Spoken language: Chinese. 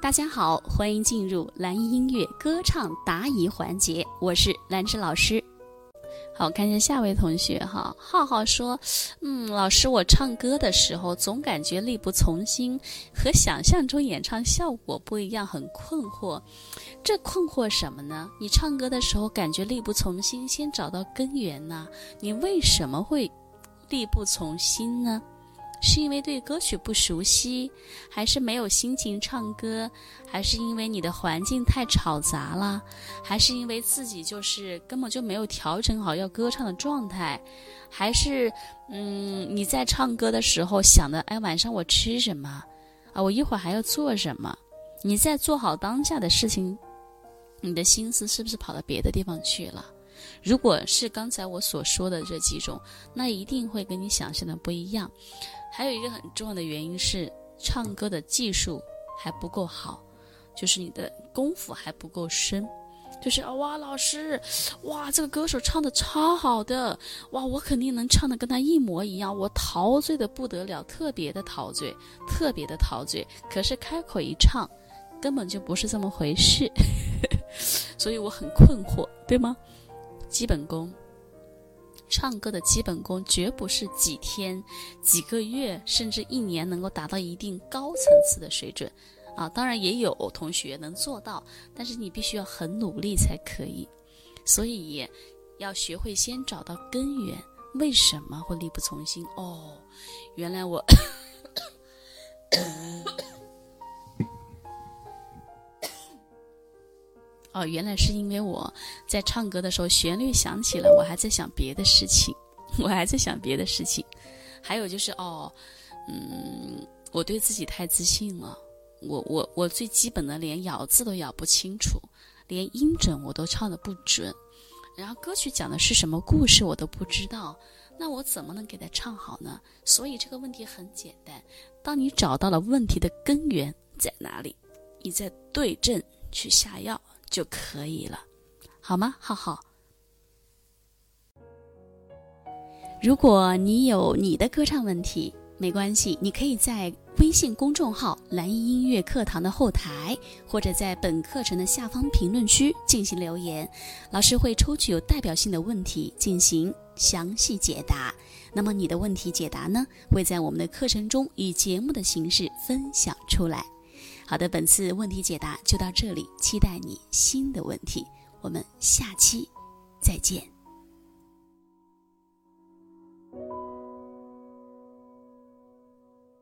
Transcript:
大家好，欢迎进入蓝音乐歌唱答疑环节，我是兰芝老师。好，看一下下位同学哈，浩浩说：“嗯，老师，我唱歌的时候总感觉力不从心，和想象中演唱效果不一样，很困惑。这困惑什么呢？你唱歌的时候感觉力不从心，先找到根源呐。你为什么会力不从心呢？”是因为对歌曲不熟悉，还是没有心情唱歌，还是因为你的环境太吵杂了，还是因为自己就是根本就没有调整好要歌唱的状态，还是嗯你在唱歌的时候想的哎晚上我吃什么啊我一会儿还要做什么？你在做好当下的事情，你的心思是不是跑到别的地方去了？如果是刚才我所说的这几种，那一定会跟你想象的不一样。还有一个很重要的原因是，唱歌的技术还不够好，就是你的功夫还不够深。就是啊，哇，老师，哇，这个歌手唱的超好的，哇，我肯定能唱的跟他一模一样，我陶醉的不得了，特别的陶醉，特别的陶醉。可是开口一唱，根本就不是这么回事，所以我很困惑，对吗？基本功。唱歌的基本功绝不是几天、几个月，甚至一年能够达到一定高层次的水准，啊，当然也有同学能做到，但是你必须要很努力才可以。所以，要学会先找到根源，为什么会力不从心？哦，原来我。哦，原来是因为我在唱歌的时候，旋律响起了，我还在想别的事情，我还在想别的事情。还有就是，哦，嗯，我对自己太自信了，我我我最基本的连咬字都咬不清楚，连音准我都唱的不准，然后歌曲讲的是什么故事我都不知道，那我怎么能给他唱好呢？所以这个问题很简单，当你找到了问题的根源在哪里，你再对症去下药。就可以了，好吗？浩浩，如果你有你的歌唱问题，没关系，你可以在微信公众号“蓝音音乐课堂”的后台，或者在本课程的下方评论区进行留言，老师会抽取有代表性的问题进行详细解答。那么你的问题解答呢，会在我们的课程中以节目的形式分享出来。好的，本次问题解答就到这里，期待你新的问题，我们下期再见。